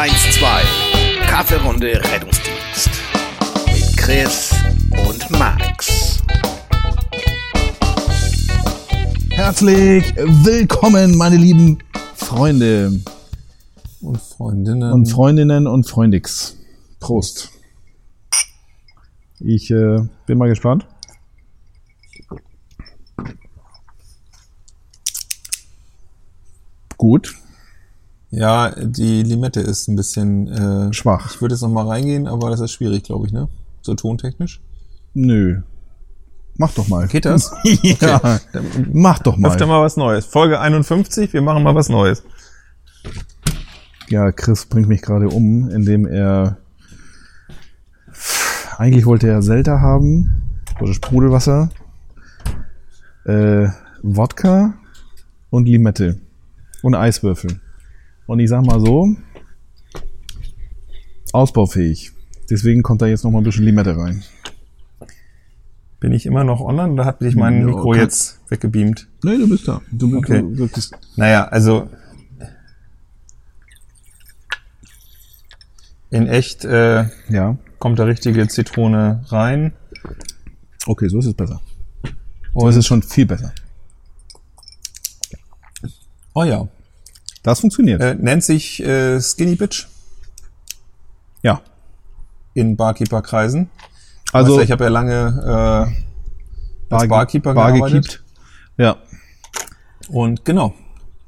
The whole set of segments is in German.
112. Kaffeerunde Rettungsdienst. Mit Chris und Max. Herzlich willkommen, meine lieben Freunde Und Freundinnen. und Freundinnen und Freundix. Prost. Ich äh, bin mal gespannt. Gut, ja, die Limette ist ein bisschen äh, schwach. Ich würde jetzt noch mal reingehen, aber das ist schwierig, glaube ich, ne? So tontechnisch. Nö. Mach doch mal. Geht das? ja, mach doch mal. Öfter mal was Neues. Folge 51, wir machen mal was Neues. Ja, Chris bringt mich gerade um, indem er eigentlich wollte er Zelda haben oder Sprudelwasser, äh, Wodka und Limette und Eiswürfel. Und ich sag mal so, ausbaufähig. Deswegen kommt da jetzt noch mal ein bisschen Limette rein. Bin ich immer noch online oder hat sich mein Ja, Mikro kann- jetzt weggebeamt? Nee, du bist da. Du, bist- Okay. du wirkst Naja, also in echt äh, ja. kommt da richtige Zitrone rein. Okay, so ist es besser. So Und, ist es schon viel besser. oh ja, Das funktioniert. äh, nennt sich äh, Skinny Bitch ja. in Barkeeper-Kreisen. Also weißt du, ich habe ja lange äh, als Barkeeper Bar gearbeitet. Ja. Und genau,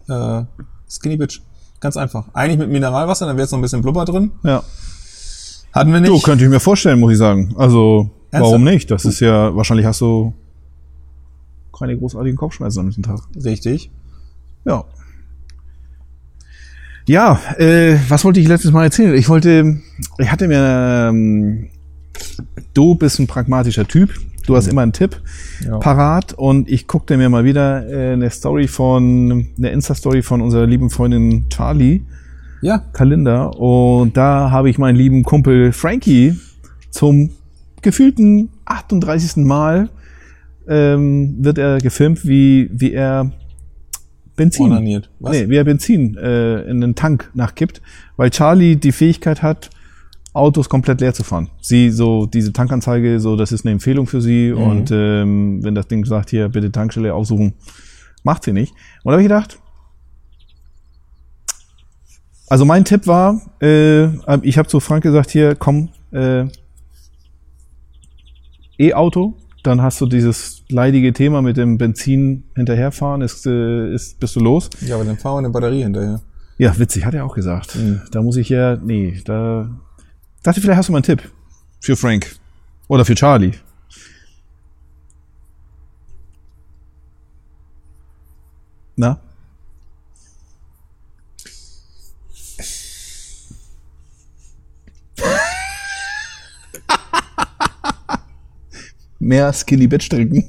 äh, Skinny Bitch. Ganz einfach. Eigentlich mit Mineralwasser, dann wäre jetzt noch ein bisschen Blubber drin. Ja. Hatten wir nicht. Du, könnte ich mir vorstellen, muss ich sagen. Also, Ernsthaft? warum nicht? Das ist ja, wahrscheinlich hast du keine großartigen Kopfschmerzen am nächsten Tag. Richtig. Ja. Ja, äh, was wollte ich letztes Mal erzählen? Ich wollte, ich hatte mir, ähm, du bist ein pragmatischer Typ. Du hast immer einen Tipp Ja. parat und ich guckte mir mal wieder äh, eine Story von, eine Insta-Story von unserer lieben Freundin Charlie. Ja, Kalender und da habe ich meinen lieben Kumpel Frankie zum gefühlten 38. Mal ähm, wird er gefilmt, wie, wie er Benzin, onaniert. Was? nee, wie er Benzin äh, in den Tank nachkippt, weil Charlie die Fähigkeit hat, Autos komplett leer zu fahren. Sie so diese Tankanzeige, so das ist eine Empfehlung für sie und ähm, wenn das Ding sagt hier bitte Tankstelle aussuchen, macht sie nicht. Und da habe ich gedacht, also mein Tipp war, äh, ich habe zu Frank gesagt, hier komm, äh, E-Auto, dann hast du dieses leidige Thema mit dem Benzin hinterherfahren, ist, äh, ist bist du los. Ja, aber dann fahren wir eine Batterie hinterher. Ja, witzig, hat er auch gesagt. Mhm. Da muss ich ja, nee, da dachte vielleicht hast du mal einen Tipp für Frank oder für Charlie. Na? Mehr Skinny Bitch trinken.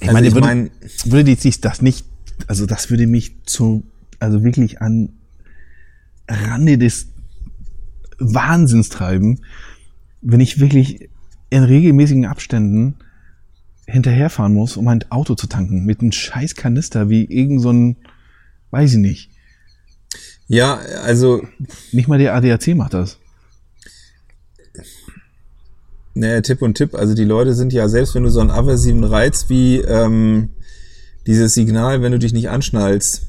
Ich Also meine, ich würde, mein- würde sich das nicht, also das würde mich zu, also wirklich an Rande des Wahnsinns treiben, wenn ich wirklich in regelmäßigen Abständen hinterherfahren muss, um ein Auto zu tanken, mit einem scheiß Kanister wie irgend so ein, weiß ich nicht, Ja, also, nicht mal der ADAC macht das. naja, Tipp und Tipp. Also die Leute sind ja, selbst wenn du so einen aversiven Reiz wie ähm, dieses Signal, wenn du dich nicht anschnallst,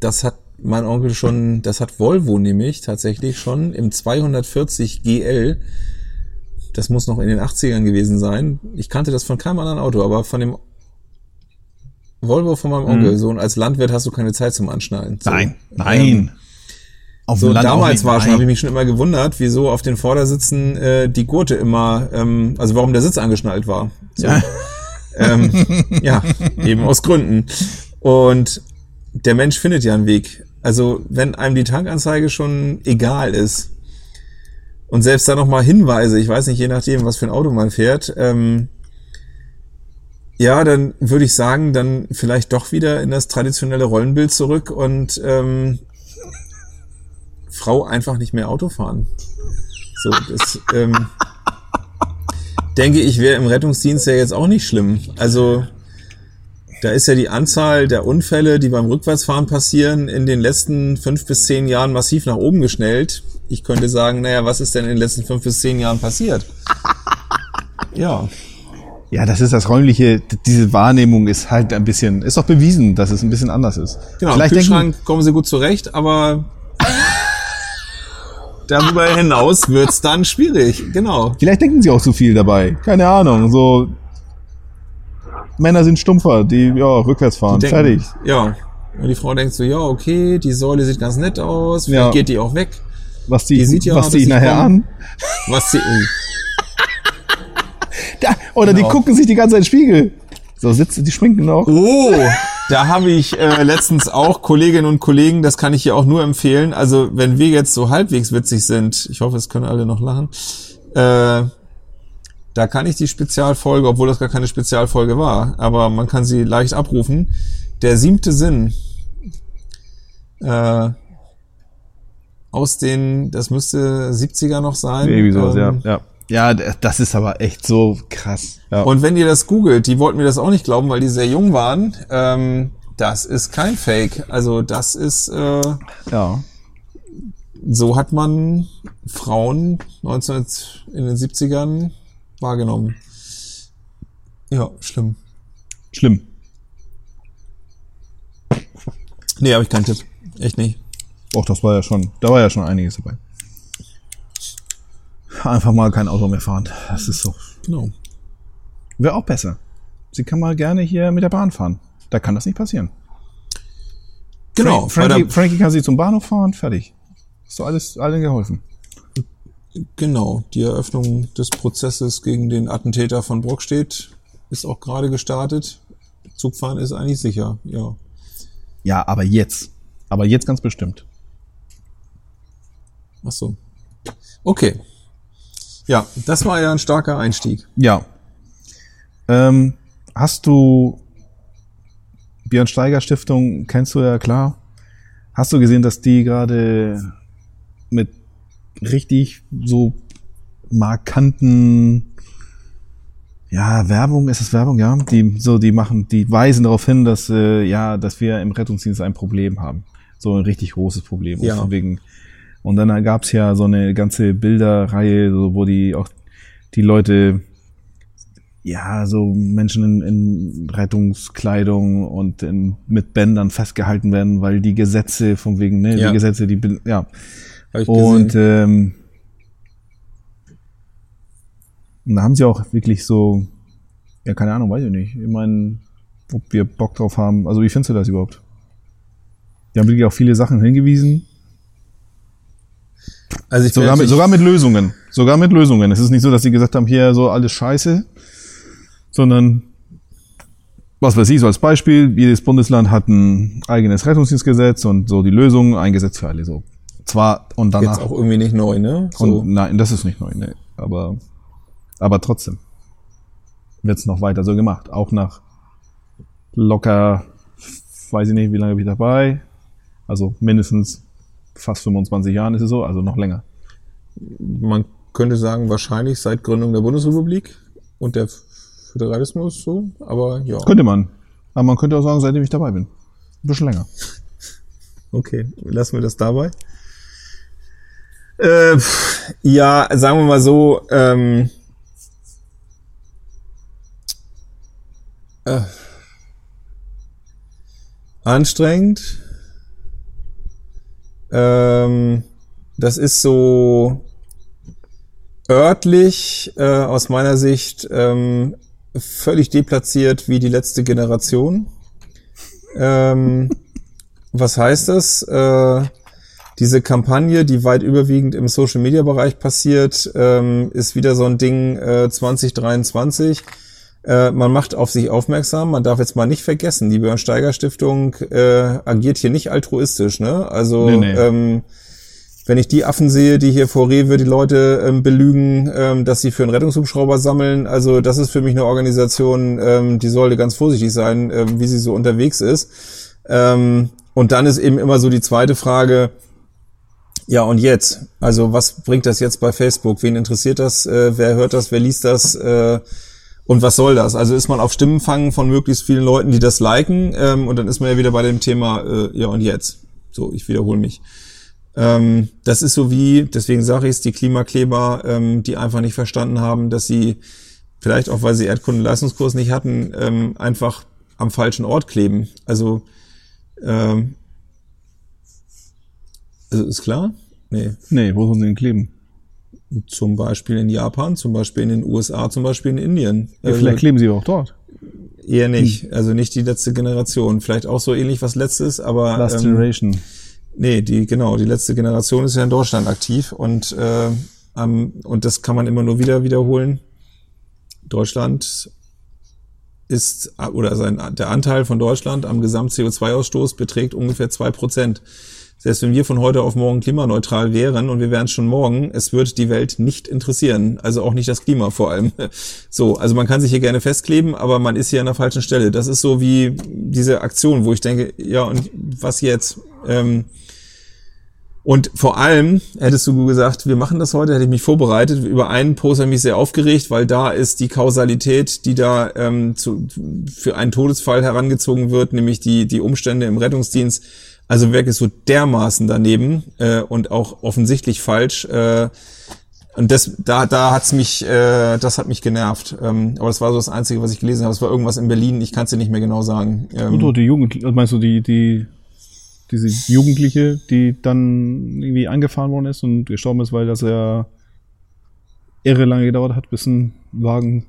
das hat mein Onkel schon, das hat Volvo nämlich tatsächlich schon im 240 GL. Das muss noch in den 80ern gewesen sein. Ich kannte das von keinem anderen Auto, aber von dem Volvo von meinem Onkel. So, und als Landwirt hast du keine Zeit zum Anschnallen. So, Nein, Ähm, nein. Auf So dem Land damals war schon, habe ich mich schon immer gewundert, wieso auf den Vordersitzen äh, die Gurte immer, ähm, also warum der Sitz angeschnallt war. So. Ja. Ähm, ja, eben aus Gründen. Und der Mensch findet ja einen Weg. Also wenn einem die Tankanzeige schon egal ist und selbst da nochmal Hinweise, ich weiß nicht, je nachdem, was für ein Auto man fährt, ähm, ja, dann würde ich sagen, dann vielleicht doch wieder in das traditionelle Rollenbild zurück und ähm, Frau einfach nicht mehr Auto fahren. So, das ähm, denke ich, wäre im Rettungsdienst ja jetzt auch nicht schlimm. Also Da ist ja die Anzahl der Unfälle, die beim Rückwärtsfahren passieren, in den letzten fünf bis zehn Jahren massiv nach oben geschnellt. Ich könnte sagen, naja, was ist denn in den letzten fünf bis zehn Jahren passiert? Ja. Ja, das ist das räumliche, diese Wahrnehmung ist halt ein bisschen, ist doch bewiesen, dass es ein bisschen anders ist. Genau, Vielleicht im denken, Kühlschrank kommen sie gut zurecht, aber darüber hinaus wird's dann schwierig. Genau. vielleicht denken sie auch zu viel dabei. Keine Ahnung, so Männer sind stumpfer, die ja rückwärts fahren. denken- Fertig. Ja. Und die Frau denkt so, ja, okay, die Säule sieht ganz nett aus, vielleicht Ja. geht die auch weg. Was die, Die sieht ja, was die nachher komm. an. Was sie, oh, Da, oder Genau. die gucken sich die ganze Zeit in den Spiegel. So sitzen, die schminken noch. Oh, da habe ich äh, letztens auch Kolleginnen und Kollegen, das kann ich hier auch nur empfehlen. Also wenn wir jetzt so halbwegs witzig sind, ich hoffe, es können alle noch lachen, äh, da kann ich die Spezialfolge, obwohl das gar keine Spezialfolge war, aber man kann sie leicht abrufen. Der siebte Sinn. Äh, aus den, das müsste 70er noch sein. Irgendwie sowas, Ähm, ja. ja. Ja, das ist aber echt so krass. Ja. Und wenn ihr das googelt, die wollten mir das auch nicht glauben, weil die sehr jung waren. Ähm, das ist kein Fake. Also das ist, äh, ja. so hat man Frauen 19 in den 70ern wahrgenommen. Ja, schlimm. Schlimm. Nee, habe ich keinen Tipp. Echt nicht. Och, das war ja schon, da war ja schon einiges dabei. Einfach mal kein Auto mehr fahren. Das ist so. Genau. Wäre auch besser. Sie kann mal gerne hier mit der Bahn fahren. Da kann das nicht passieren. Genau. Frank, Frankie, Frankie kann sie zum Bahnhof fahren, fertig. Ist doch alles allen geholfen. genau. Die Eröffnung des Prozesses gegen den Attentäter von Brockstedt ist auch gerade gestartet. Zugfahren ist eigentlich sicher. Ja. Ja, aber jetzt. Aber jetzt ganz bestimmt. Ach so. Okay. Ja, das war ja ein starker Einstieg. Ja. Ähm, hast du Björn Steiger Stiftung, kennst du ja klar. Hast du gesehen, dass die gerade mit richtig so markanten ja, Werbung, ist es Werbung, ja? Die so, die machen, die weisen darauf hin, dass äh, ja, dass wir im Rettungsdienst ein Problem haben. So ein richtig großes Problem. Und Ja. von wegen, und dann gab's ja so eine ganze Bilderreihe, so, wo die auch die Leute, ja, so Menschen in, in Rettungskleidung und in, mit Bändern festgehalten werden, weil die Gesetze von wegen, ne, Ja. die Gesetze, die, ja. Und ähm, und da haben sie auch wirklich so, ja, keine Ahnung, weiß ich nicht. Ich meine, ob wir Bock drauf haben. Also wie findest du das überhaupt? Die haben wirklich auch viele Sachen hingewiesen. Also ich Sogar mit, sogar mit Lösungen. Sogar mit Lösungen. Es ist nicht so, dass sie gesagt haben, hier so alles scheiße, sondern was weiß ich, so als Beispiel, jedes Bundesland hat ein eigenes Rettungsdienstgesetz und so die Lösung, ein Gesetz für alle so. Zwar und danach. jetzt auch irgendwie nicht neu, ne? So. Und nein, das ist nicht neu, ne. Aber, aber trotzdem wird's noch weiter so gemacht. Auch nach locker, weiß ich nicht, wie lange bin ich dabei. Also mindestens fast 25 Jahren ist es so, also noch länger. Man könnte sagen, wahrscheinlich seit Gründung der Bundesrepublik und der Föderalismus so, aber ja. Könnte man. Aber man könnte auch sagen, seitdem ich dabei bin. Ein bisschen länger. Okay, lassen wir das dabei. Äh, ja, sagen wir mal so, ähm, äh, anstrengend. Ähm, das ist so örtlich äh, aus meiner Sicht ähm, völlig deplatziert wie die letzte Generation. Ähm, was heißt das? Äh, diese Kampagne, die weit überwiegend im Social Media Bereich passiert, ähm, ist wieder so ein Ding äh, 2023. Äh, man macht auf sich aufmerksam. Man darf jetzt mal nicht vergessen, die Björn Steiger Stiftung äh, agiert hier nicht altruistisch. Ne? Also Nee, nee. Ähm, wenn ich die Affen sehe, die hier vor Rewe die Leute ähm, belügen, ähm, dass sie für einen Rettungshubschrauber sammeln, also das ist für mich eine Organisation, ähm, die sollte ganz vorsichtig sein, ähm, wie sie so unterwegs ist. Ähm, und dann ist eben immer so die zweite Frage, ja und jetzt? Also was bringt das jetzt bei Facebook? Wen interessiert das? Äh, wer hört das? Wer liest das? Äh, Und was soll das? Also ist man auf Stimmenfang von möglichst vielen Leuten, die das liken, ähm, und dann ist man ja wieder bei dem Thema, äh, ja und jetzt. So, ich wiederhole mich. Ähm, das ist so wie, deswegen sage ich es, die Klimakleber, ähm, die einfach nicht verstanden haben, dass sie, vielleicht auch weil sie Erdkundenleistungskurs nicht hatten, ähm, einfach am falschen Ort kleben. Also, ähm, also ist klar? Nee. Nee, wo sollen sie denn kleben? Zum Beispiel in Japan, zum Beispiel in den USA, zum Beispiel in Indien. Ja, Also vielleicht kleben sie auch dort. eher nicht. Also nicht die letzte Generation. Vielleicht auch so ähnlich was letztes, aber Last ähm, Generation. nee, die genau, die letzte Generation ist ja in Deutschland aktiv und äh, ähm, und das kann man immer nur wieder wiederholen. Deutschland ist oder sein der Anteil von Deutschland am Gesamt CO2-Ausstoß beträgt ungefähr zwei Prozent. Selbst wenn wir von heute auf morgen klimaneutral wären und wir wären schon morgen, es wird die Welt nicht interessieren. Also auch nicht das Klima vor allem. So, also man kann sich hier gerne festkleben, aber man ist hier an der falschen Stelle. Das ist so wie diese Aktion, wo ich denke, ja und was jetzt? Ähm, und vor allem hättest du gesagt, wir machen das heute, hätte ich mich vorbereitet. Über einen Post habe ich mich sehr aufgeregt, weil da ist die Kausalität, die da ähm, zu, für einen Todesfall herangezogen wird, nämlich die, die Umstände im Rettungsdienst. Also wirklich so dermaßen daneben äh, und auch offensichtlich falsch. Äh, und das, da, da hat's mich, äh, das hat mich genervt. Ähm, aber das war so das Einzige, was ich gelesen habe. Es war irgendwas in Berlin. Ich kann es dir nicht mehr genau sagen. Ähm, Und die Jugend, meinst du die, die, diese Jugendliche, die dann irgendwie angefahren worden ist und gestorben ist, weil das ja irre lange gedauert hat, bis ein Wagen.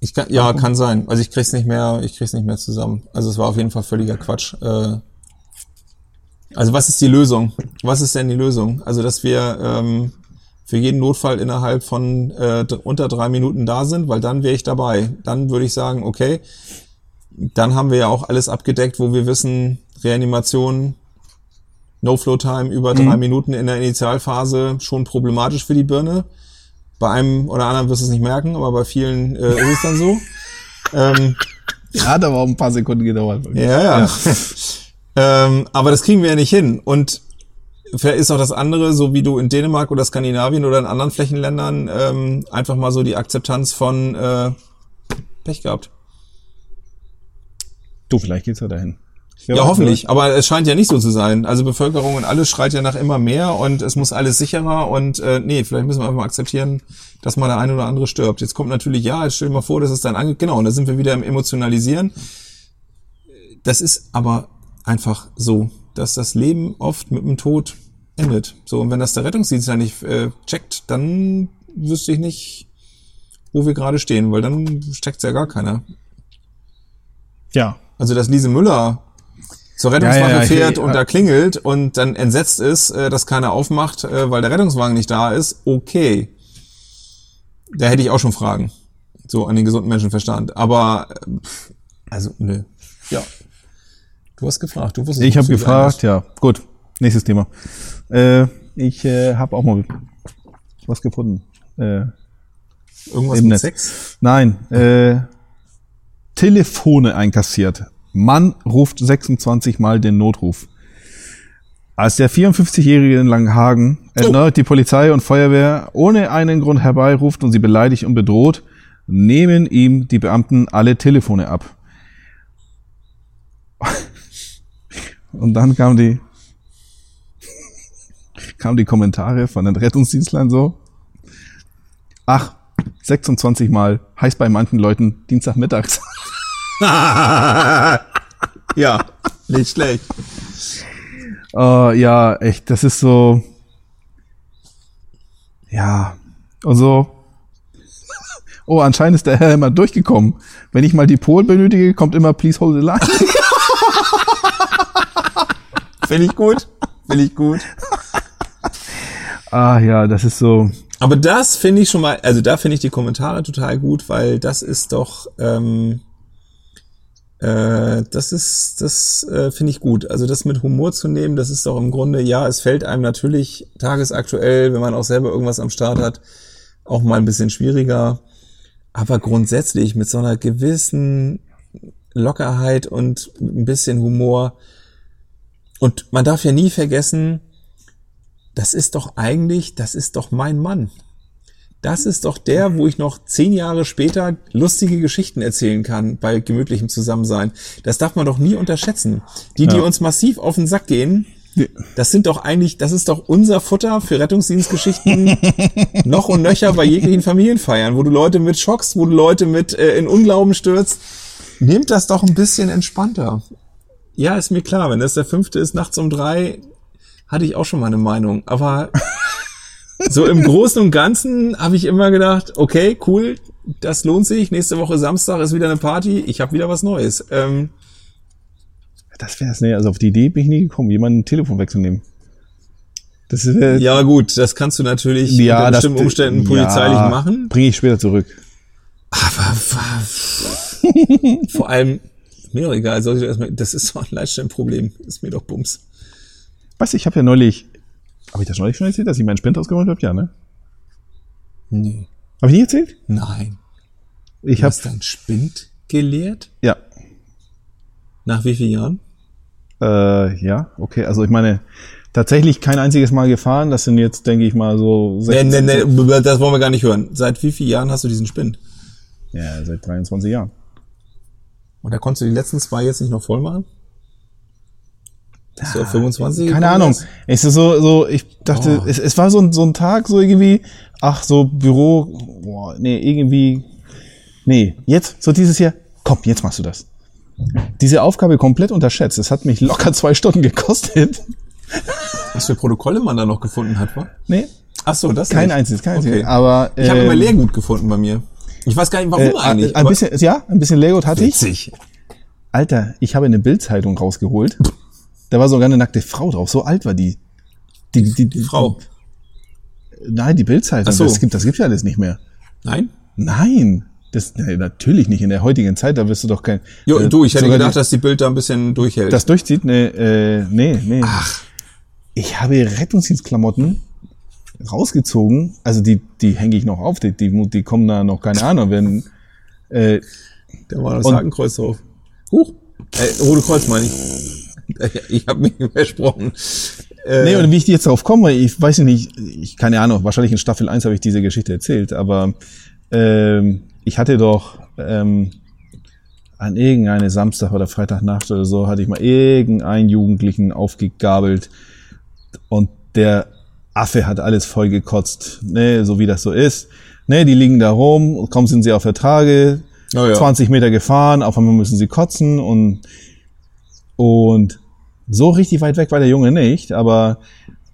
Ich kann, ja, kann sein. Also ich krieg's nicht mehr, ich krieg's nicht mehr zusammen. Also es war auf jeden Fall völliger Quatsch. Äh, also was ist die Lösung? Was ist denn die Lösung? Also dass wir ähm, für jeden Notfall innerhalb von äh, unter drei Minuten da sind, weil dann wäre ich dabei. Dann würde ich sagen, okay, dann haben wir ja auch alles abgedeckt, wo wir wissen, Reanimation, No-Flow-Time über drei Minuten in der Initialphase schon problematisch für die Birne. Bei einem oder anderen wirst du es nicht merken, aber bei vielen äh, ist es dann so. ähm, Ja, hat aber auch ein paar Sekunden gedauert. ja, ja. ähm, aber das kriegen wir ja nicht hin. Und vielleicht ist auch das andere, so wie du in Dänemark oder Skandinavien oder in anderen Flächenländern ähm, einfach mal so die Akzeptanz von äh, Pech gehabt. Du, vielleicht geht's ja dahin. Wer Ja, hoffentlich. Aber es scheint ja nicht so zu sein. Also Bevölkerung und alles schreit ja nach immer mehr und es muss alles sicherer und äh, nee, vielleicht müssen wir einfach mal akzeptieren, dass mal der eine oder andere stirbt. Jetzt kommt natürlich, ja, jetzt stell dir mal vor, das ist dann ange... Genau, und da sind wir wieder im Emotionalisieren. Das ist aber einfach so, dass das Leben oft mit dem Tod endet. So, und wenn das der Rettungsdienst ja nicht äh, checkt, dann wüsste ich nicht, wo wir gerade stehen, weil dann steckt's ja gar keiner. Ja. Also, dass Lise Müller zur Rettungswache Ja, ja, fährt ich- und da klingelt und dann entsetzt ist, äh, dass keiner aufmacht, äh, weil der Rettungswagen nicht da ist, okay. Da hätte ich auch schon Fragen. So an den gesunden Menschenverstand. Aber, äh, pff, also, nö. Ja. Du hast gefragt. Du wusstest Ich habe gefragt, ja. Gut, nächstes Thema. Äh, ich äh, habe auch mal was gefunden. Äh. Irgendwas im mit Netz. Sex? Nein, äh, Telefone einkassiert. Mann ruft 26 Mal den Notruf. Als der 54-Jährige in Langenhagen erneut die Polizei und Feuerwehr ohne einen Grund herbeiruft und sie beleidigt und bedroht, nehmen ihm die Beamten alle Telefone ab. Und dann kam die, kamen die Kommentare von den Rettungsdienstlern so. Ach, 26 Mal heißt bei manchen Leuten Dienstagmittags. ja, nicht schlecht. Oh, ja, echt, das ist so. Ja. Und so. Oh, anscheinend ist der Herr immer durchgekommen. Wenn ich mal die Pol benötige, kommt immer Please hold the line. Finde ich gut. Finde ich gut. ah ja, das ist so. Aber das finde ich schon mal, also da finde ich die Kommentare total gut, weil das ist doch, ähm, äh, das ist, das äh, finde ich gut. Also das mit Humor zu nehmen, das ist doch im Grunde, ja, es fällt einem natürlich tagesaktuell, wenn man auch selber irgendwas am Start hat, auch mal ein bisschen schwieriger. Aber grundsätzlich mit so einer gewissen Lockerheit und ein bisschen Humor. Und man darf ja nie vergessen, das ist doch eigentlich, das ist doch mein Mann. Das ist doch der, wo ich noch zehn Jahre später lustige Geschichten erzählen kann bei gemütlichem Zusammensein. Das darf man doch nie unterschätzen. Die, die Ja. uns massiv auf den Sack gehen, das sind doch eigentlich, das ist doch unser Futter für Rettungsdienstgeschichten noch und nöcher bei jeglichen Familienfeiern, wo du Leute mit schockst, wo du Leute mit äh, in Unglauben stürzt. Nehmt das doch ein bisschen entspannter. Ja, ist mir klar, wenn das der fünfte ist, nachts um drei, hatte ich auch schon mal eine Meinung. Aber so im Großen und Ganzen habe ich immer gedacht, okay, cool, das lohnt sich. Nächste Woche Samstag ist wieder eine Party. Ich habe wieder was Neues. Ähm, Das wär's, ne? Also auf die Idee bin ich nie gekommen, jemanden ein Telefon wegzunehmen. Das ist, äh, ja gut, das kannst du natürlich unter das- bestimmten Umständen polizeilich ja, machen. Bringe ich später zurück. Aber vor allem, mir doch egal, sollte ich erstmal, das ist doch ein Leitstellenproblem. Ist mir doch Bums. Weißt du, ich habe ja neulich, habe ich das neulich schon erzählt, dass ich meinen Spind ausgeräumt habe? Ja, ne? Nee. Habe ich nie erzählt? Nein. Ich Du habe, hast dann Spind geleert? ja, Nach wie vielen Jahren? äh, ja, okay. Also ich meine, tatsächlich kein einziges Mal gefahren. Das sind jetzt, denke ich mal, so Nee, 16, nee, nee, das wollen wir gar nicht hören. Seit wie vielen Jahren hast du diesen Spind? Ja, seit 23 Jahren. Und da konntest du die letzten zwei jetzt nicht noch voll machen? Du auf 25 Keine Ahnung. Es ist so, so, ich dachte, Oh. es, es war so ein, so ein Tag, so irgendwie, ach, so Büro, boah, nee, irgendwie, nee, jetzt, so dieses Jahr, komm, jetzt machst du das. Diese Aufgabe komplett unterschätzt. Es hat mich locker zwei Stunden gekostet. Was für Protokolle man da noch gefunden hat, wa? Nee, Ach so, das kein nicht. einziges, kein Okay. einziges. Aber, Ich habe ähm, immer Lehrgut gefunden bei mir. Ich weiß gar nicht, warum äh, eigentlich. ein bisschen, ja, ein bisschen Lehrgut hatte ich. witzig. Alter, ich habe eine Bildzeitung rausgeholt. Da war sogar eine nackte Frau drauf. So alt war die. Die, die, die Frau. Nein, die Bildzeitung. Ach so. Das gibt, das gibt's ja alles nicht mehr. Nein? Nein, das nee, natürlich nicht. In der heutigen Zeit, da wirst du doch kein. Jo, äh, du, ich hätte gedacht, die, dass die Bild da ein bisschen durchhält. das durchzieht. Nee, äh, nee, nee. Ach, Ich habe Rettungsdienstklamotten rausgezogen. Also die, die hänge ich noch auf. Die, die, die kommen da noch keine Ahnung. Wenn, äh, da war das Hakenkreuz drauf. Huch. Äh, Rote Kreuz meine ich. Ich habe mich versprochen. Äh, Nee, und wie ich jetzt darauf komme, ich weiß nicht, ich keine Ahnung, wahrscheinlich in Staffel 1 habe ich diese Geschichte erzählt, aber ähm, ich hatte doch ähm, an irgendeine Samstag oder Freitagnacht oder so, hatte ich mal irgendeinen Jugendlichen aufgegabelt und der Affe hat alles vollgekotzt, ne, so wie das so ist. Ne, die liegen da rum, kaum sind sie auf der Trage, Oh ja. 20 Meter gefahren, auf einmal müssen sie kotzen und, und so richtig weit weg war der Junge nicht, aber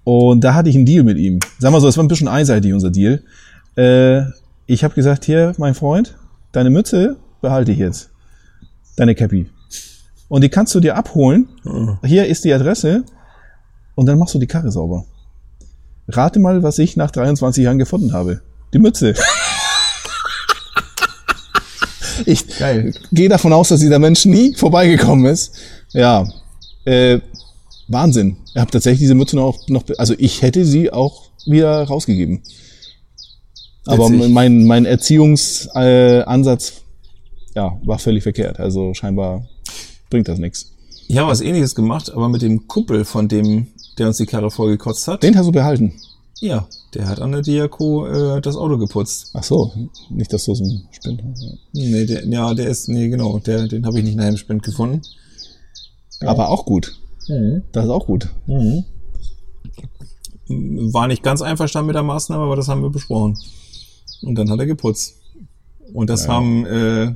und da hatte ich einen Deal mit ihm. Sag mal so, es war ein bisschen einseitig, unser Deal. Äh, ich habe gesagt, hier, mein Freund, deine Mütze behalte ich jetzt. Deine Cappy. Und die kannst du dir abholen. Hier ist die Adresse. Und dann machst du die Karre sauber. Rate mal, was ich nach 23 Jahren gefunden habe. Die Mütze. Ich Geil. gehe davon aus, dass dieser Mensch nie vorbeigekommen ist. Ja, äh, Wahnsinn. Ich habe tatsächlich diese Mütze noch, noch, also ich hätte sie auch wieder rausgegeben. Aber mein, mein Erziehungsansatz äh, ja, war völlig verkehrt. Also scheinbar bringt das nichts. Ich habe was ähnliches gemacht, aber mit dem Kumpel von dem, der uns die Karre vollgekotzt hat. Den hast du behalten. Ja, der hat an der Diako äh, das Auto geputzt. Ach so, nicht, dass du so ein Spind hast. Nee, der, ja, der ist, nee, genau, der, den habe ich nicht nach dem Spind gefunden. Aber auch gut. Das ist auch gut. War nicht ganz einverstanden mit der Maßnahme, aber das haben wir besprochen. Und dann hat er geputzt. Und das haben äh,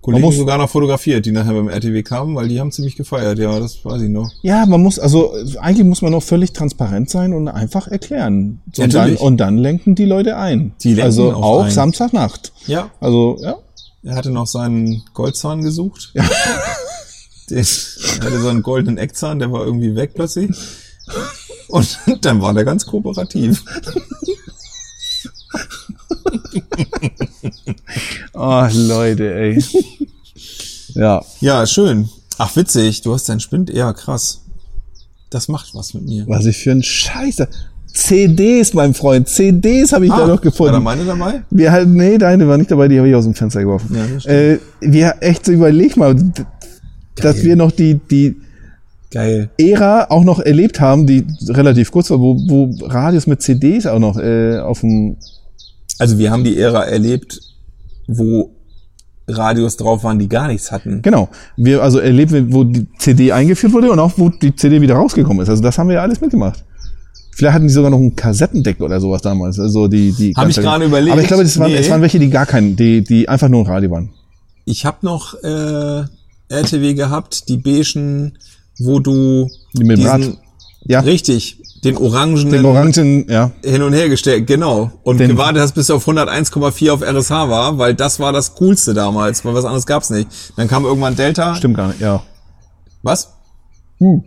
Kollegen muss- sogar noch fotografiert, die nachher beim RTW kamen, weil die haben ziemlich gefeiert. Ja, das weiß ich noch. Ja, man muss, also eigentlich muss man noch völlig transparent sein und einfach erklären. Und dann, und dann lenken die Leute ein. Die lenken also auch auch ein. Samstagnacht. Ja, Also, ja. er hatte noch seinen Goldzahn gesucht. Der hatte so einen goldenen Eckzahn, der war irgendwie weg plötzlich. Und dann war der ganz kooperativ. Oh, Leute, ey. ja. Ja, schön. Ach, witzig, du hast deinen Spind. Ja, krass. Das macht was mit mir. Was ich für ein Scheiße. CDs, mein Freund. CDs habe ich da noch war da gefunden. meine dabei? Wir halt, nee, deine war nicht dabei, die habe ich aus dem Fenster geworfen. Ja, das äh, wir echt so überleg mal, dass wir noch die, die Geil. Ära auch noch erlebt haben, die relativ kurz war, wo, wo Radios mit CDs auch noch äh, auf dem Also wir haben die Ära erlebt, wo Radios drauf waren, die gar nichts hatten. Genau. Wir also erleben, wo die CD eingeführt wurde und auch wo die CD wieder rausgekommen ist. Also das haben wir ja alles mitgemacht. Vielleicht hatten die sogar noch ein Kassettendeck oder sowas damals. Also die, die Hab ich gerade überlegt. Aber ich glaube, das waren, Nee. es waren welche, die gar keinen, die, die einfach nur im Radio waren. Ich habe noch äh, RTW gehabt, die beigen, wo du Die mit dem Rad. Ja. richtig den orangenen Den Orangen, ja. hin und her gestellt, genau. Und Den- gewartet hast, bis er auf 101,4 auf RSH war, weil das war das Coolste damals, weil was anderes gab's nicht. Dann kam irgendwann Delta. Stimmt gar nicht, ja. Was? Wollte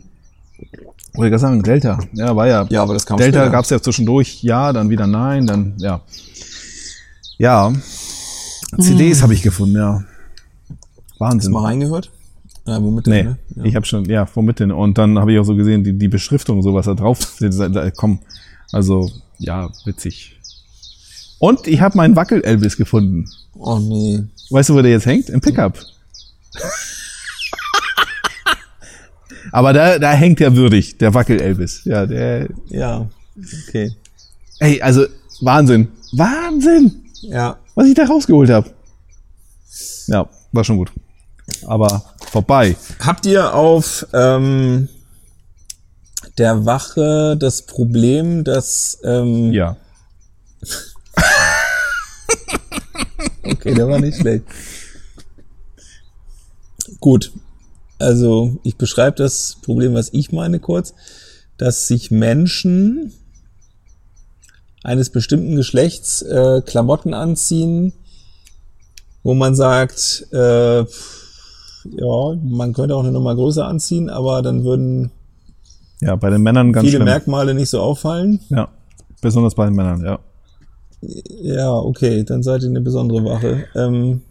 ich gerade sagen, Delta. Ja, war ja. Ja, aber das kam Delta später. gab's ja zwischendurch, ja, dann wieder nein, dann, ja. Ja. CDs habe ich gefunden, ja. Wahnsinn. Mal reingehört? Ja, womit denn, Nee, ne? Ja. ich habe schon, ja, womit denn? Und dann habe ich auch so gesehen, die, die Beschriftung, so was da drauf komm. Also, ja, witzig. Und ich habe meinen Wackel-Elvis gefunden. Oh nee. Weißt du, wo der jetzt hängt? Im Pickup. Aber da, da hängt er würdig, der Wackel-Elvis. Ja, der, Ja. Okay. ey, also, Wahnsinn. Wahnsinn, Ja. was ich da rausgeholt habe. Ja, war schon gut. Aber vorbei. Habt ihr auf ähm, der Wache das Problem, dass ähm, Ja. Okay, der war nicht schlecht. Gut. Also, ich beschreibe das Problem, was ich meine, kurz, dass sich Menschen eines bestimmten Geschlechts äh, Klamotten anziehen, wo man sagt, äh, ja, man könnte auch eine Nummer größer anziehen, aber dann würden Ja, bei den Männern ganz viele schlimm. Merkmale nicht so auffallen. Ja, besonders bei den Männern, ja. Ja, okay, dann seid ihr eine besondere Wache. Ähm,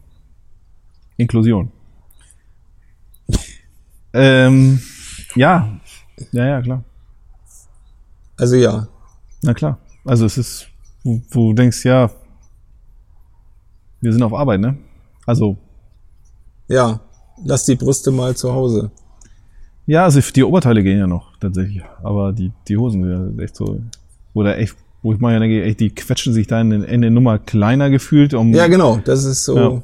Inklusion. ähm, ja, ja, ja, klar. also ja, Na klar. Also es ist, wo, wo du denkst, ja, wir sind auf Arbeit, ne? Also, ja, lass die Brüste mal zu Hause. ja, also die Oberteile gehen ja noch tatsächlich, aber die, die Hosen sind ja echt so, oder echt, wo ich mal denke, echt, die quetschen sich da in, in eine Nummer kleiner gefühlt, um, Ja, genau, das ist so. Ja.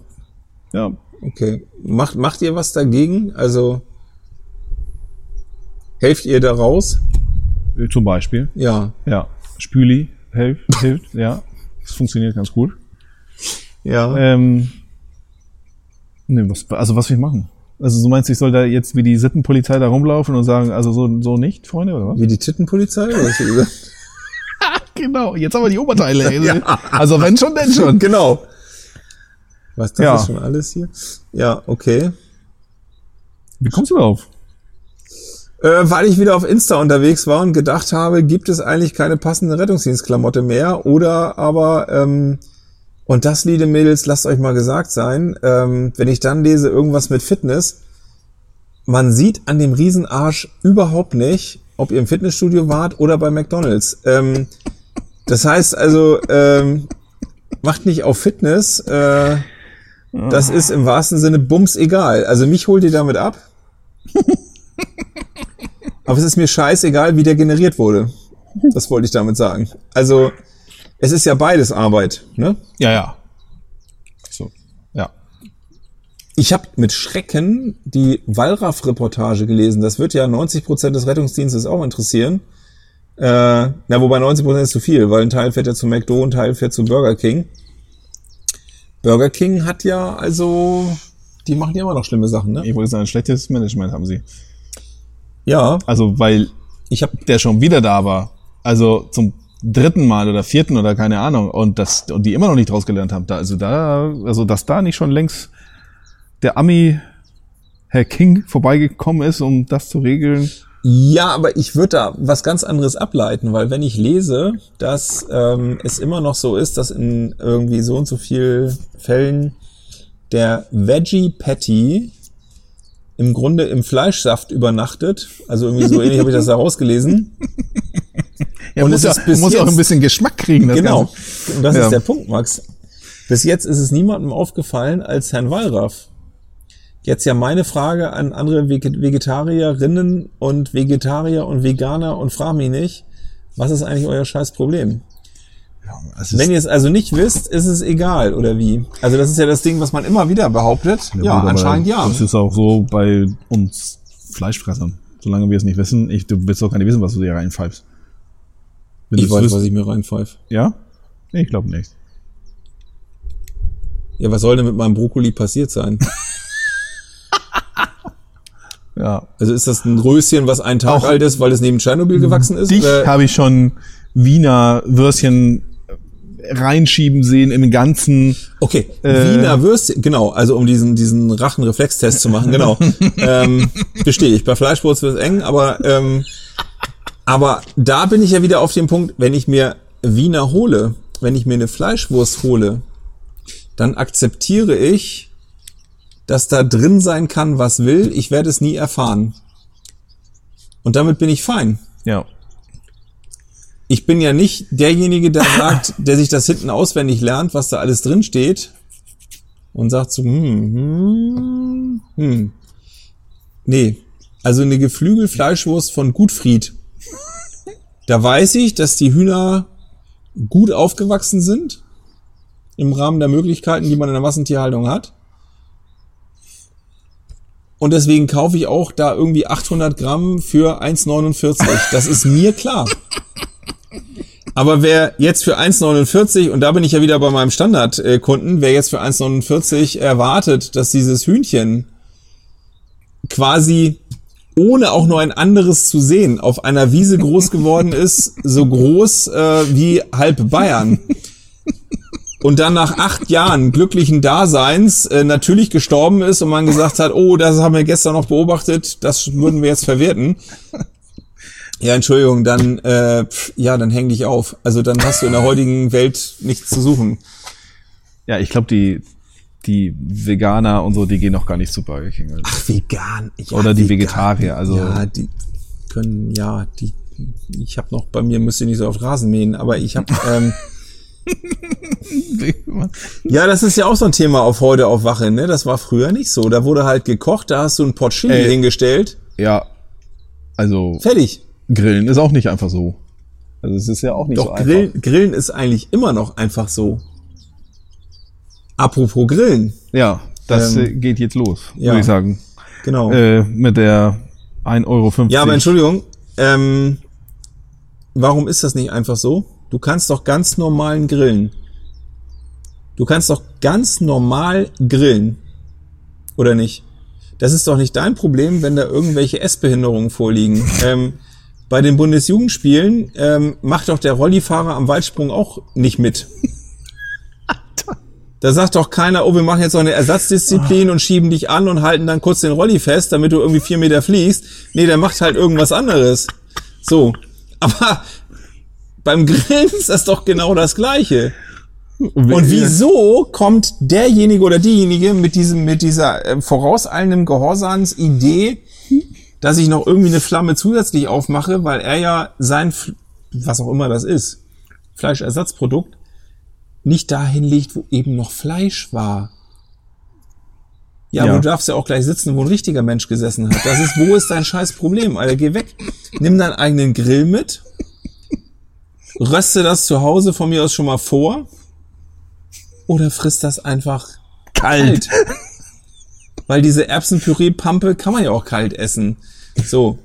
ja, Okay. Macht, macht ihr was dagegen? Also helft ihr da raus? zum Beispiel. Ja. Ja, Spüli hilft, hilft, ja. Das funktioniert ganz gut. Ja. Ähm, ne, was, also was will ich machen? Also du meinst, ich soll da jetzt wie die Sittenpolizei da rumlaufen und sagen, also so, so nicht, Freunde, oder was? Wie die Tittenpolizei? Oder was hast du gesagt? Genau, jetzt haben wir die Oberteile. Also wenn schon, denn schon. genau. Was, das Ja. ist schon alles hier? Ja, okay. Wie kommst du darauf? Äh, weil ich wieder auf Insta unterwegs war und gedacht habe, gibt es eigentlich keine passende Rettungsdienstklamotte mehr? Oder aber, ähm, und das, liebe Mädels, lasst euch mal gesagt sein, ähm, wenn ich dann lese irgendwas mit Fitness, man sieht an dem Riesenarsch überhaupt nicht, ob ihr im Fitnessstudio wart oder bei McDonalds. Ähm, das heißt also, ähm, macht nicht auf Fitness, äh, das ist im wahrsten Sinne bums egal. Also mich holt ihr damit ab. Aber es ist mir scheißegal, wie der generiert wurde. Das wollte ich damit sagen. Also, es ist ja beides Arbeit. Ne? Ja, ja. So, ja. Ich habe mit Schrecken die Wallraff-Reportage gelesen. Das wird ja 90 Prozent des Rettungsdienstes auch interessieren. Äh, na, wobei 90 Prozent ist zu viel, weil ein Teil fährt ja zu McDo, ein Teil fährt zu Burger King. Burger King hat ja also, die machen ja immer noch schlimme Sachen, ne? Ich wollte sagen, schlechtes Management haben sie. Ja, Also weil ich habe der schon wieder da war. Also zum dritten Mal oder vierten oder keine Ahnung. Und das, und die immer noch nicht draus gelernt haben. Da, also da, also dass da nicht schon längst der Ami Herr King vorbeigekommen ist, um das zu regeln. Ja, aber ich würde da was ganz anderes ableiten, weil wenn ich lese, dass ähm, es immer noch so ist, dass in irgendwie so und so viel Fällen der Veggie Patty im Grunde im Fleischsaft übernachtet, also irgendwie so ähnlich habe ich das da rausgelesen. Er Und muss, es ja, bis muss ja auch jetzt- ein bisschen Geschmack kriegen. Das genau. Ganze. Und das Ja. ist der Punkt, Max. Bis jetzt ist es niemandem aufgefallen als Herrn Wallraff. Jetzt ja meine Frage an andere Veget- Vegetarierinnen und Vegetarier und Veganer und frag mich nicht, was ist eigentlich euer scheiß Problem? ist, Wenn ihr es also nicht wisst, ist es egal, oder wie? Also das ist ja das Ding, was man immer wieder behauptet. Ja, aber anscheinend ja. Das ist auch so bei uns Fleischfressern. Solange wir es nicht wissen, ich, du willst auch gar nicht wissen, was du dir reinpfeifst. Wenn Ich weiß, wisst- was ich mir reinpfeife. Ja? Nee, ich glaube nicht. Ja, was soll denn mit meinem Brokkoli passiert sein? Ja. Also ist das ein Röschen, was ein Tag Auch- alt ist, weil es neben Tschernobyl gewachsen ist? Dich habe ich schon Wiener Würstchen reinschieben sehen im ganzen. Okay, Äh. Wiener Würstchen, genau, also um diesen, diesen Rachenreflextest zu machen, genau. ähm, bestehe ich. Bei Fleischwurst wird es eng, aber, ähm, aber da bin ich ja wieder auf dem Punkt, wenn ich mir Wiener hole, wenn ich mir eine Fleischwurst hole, dann akzeptiere ich, dass da drin sein kann, was will. Ich werde es nie erfahren. Und damit bin ich fein. Ja. Ich bin ja nicht derjenige, der sagt, der sich das hinten auswendig lernt, was da alles drin steht und sagt so, hm, hm, hm. Nee, also eine Geflügelfleischwurst von Gutfried. Da weiß ich, dass die Hühner gut aufgewachsen sind im Rahmen der Möglichkeiten, die man in der Massentierhaltung hat. Und deswegen kaufe ich auch da irgendwie 800 Gramm für 1,49. Das ist mir klar. Aber wer jetzt für 1,49, und da bin ich ja wieder bei meinem Standardkunden, wer jetzt für 1,49 erwartet, dass dieses Hühnchen quasi ohne auch nur ein anderes zu sehen auf einer Wiese groß geworden ist, so groß äh, wie halb Bayern. Und dann nach acht Jahren glücklichen Daseins äh, natürlich gestorben ist und man gesagt hat, oh, das haben wir gestern noch beobachtet, das würden wir jetzt verwerten. Ja, Entschuldigung, dann äh, ja, dann häng dich auf. Also dann hast du in der heutigen Welt nichts zu suchen. Ja, ich glaube, die, die Veganer und so, die gehen noch gar nicht zu Burger King. Also. Ach, vegan. Ja, Oder die Vegetarier, also- ja, die können ja, die ich habe noch bei mir müsst ihr nicht so oft Rasen mähen, aber ich habe ähm, ja, das ist ja auch so ein Thema auf heute auf Wache, ne? Das war früher nicht so. Da wurde halt gekocht, da hast du ein Pot Chili Ey. hingestellt, ja, also fertig. Grillen ist auch nicht einfach so. Also es ist ja auch nicht so Doch einfach. Grillen, Grillen ist eigentlich immer noch einfach so. Apropos Grillen, Ja, das Ähm, äh, geht jetzt los, ja. würde ich sagen. genau. Äh, mit der 1,50 Euro. Ja, aber Entschuldigung, ähm, warum ist das nicht einfach so? Du kannst doch ganz normalen grillen. Du kannst doch ganz normal grillen. Oder nicht? Das ist doch nicht dein Problem, wenn da irgendwelche Essbehinderungen vorliegen. Ähm, bei den Bundesjugendspielen ähm, macht doch der Rollifahrer am Weitsprung auch nicht mit. Da sagt doch keiner, oh, wir machen jetzt noch eine Ersatzdisziplin und schieben dich an und halten dann kurz den Rolli fest, damit du irgendwie vier Meter fliegst. Nee, der macht halt irgendwas anderes. So. Aber beim Grillen ist das doch genau das Gleiche. Und wieso kommt derjenige oder diejenige mit diesem, mit dieser äh, vorauseilenden Gehorsamsidee, dass ich noch irgendwie eine Flamme zusätzlich aufmache, weil er ja sein, was auch immer das ist, Fleischersatzprodukt, nicht dahin legt, wo eben noch Fleisch war. Ja, Ja. aber du darfst ja auch gleich sitzen, wo ein richtiger Mensch gesessen hat. Das ist, wo ist dein scheiß Problem, Alter? Geh weg. Nimm deinen eigenen Grill mit. Röste das zu Hause von mir aus schon mal vor. Oder frisst das einfach kalt. Weil diese Erbsenpüree-Pampe kann man ja auch kalt essen. So.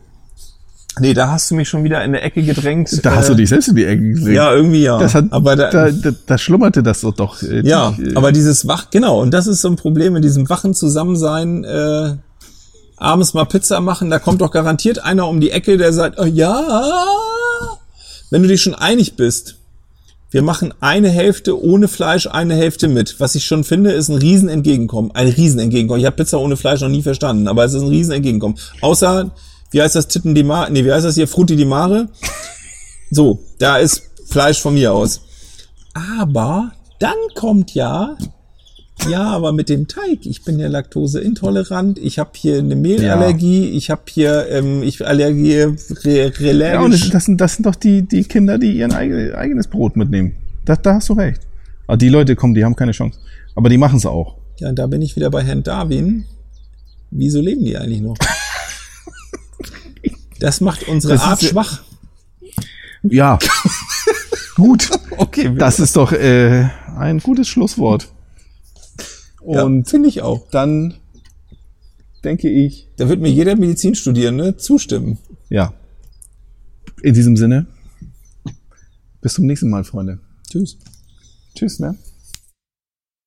Nee, da hast du mich schon wieder in der Ecke gedrängt. Da hast Äh, du dich selbst in die Ecke gedreht. Ja, irgendwie ja. Das hat, aber da, da, da, da schlummerte das doch doch. äh, ja, die, äh, aber dieses Wach, genau, und das ist so ein Problem in diesem wachen Zusammensein, äh, abends mal Pizza machen, da kommt doch garantiert einer um die Ecke, der sagt, oh, ja, wenn du dich schon einig bist, wir machen eine Hälfte ohne Fleisch, eine Hälfte mit. Was ich schon finde, ist ein Riesenentgegenkommen. Ein Riesenentgegenkommen. Ich habe Pizza ohne Fleisch noch nie verstanden, aber es ist ein Riesenentgegenkommen. Außer, wie heißt das Titten di Mare? Nee, wie heißt das hier? Frutti di Mare? So, da ist Fleisch von mir aus. Aber dann kommt ja, ja, aber mit dem Teig. Ich bin ja laktoseintolerant. Ich habe hier eine Mehlallergie. Ich habe hier, ähm, ich allergiere re, ja, und das, re, das, sind, das sind doch die, die Kinder, die eigene, eigenes Brot mitnehmen. Da, da hast du recht. Aber die Leute kommen, die haben keine Chance. Aber die machen es auch. Ja, und da bin ich wieder bei Herrn Darwin. Wieso leben die eigentlich noch? Das macht unsere Das Art ja- schwach. Ja. Gut, Okay, das ist doch äh, ein gutes Schlusswort. ja, Und finde ich auch. dann denke ich, Da wird mir jeder Medizinstudierende zustimmen. ja, in diesem Sinne, bis zum nächsten Mal, Freunde. Tschüss. Tschüss, ne?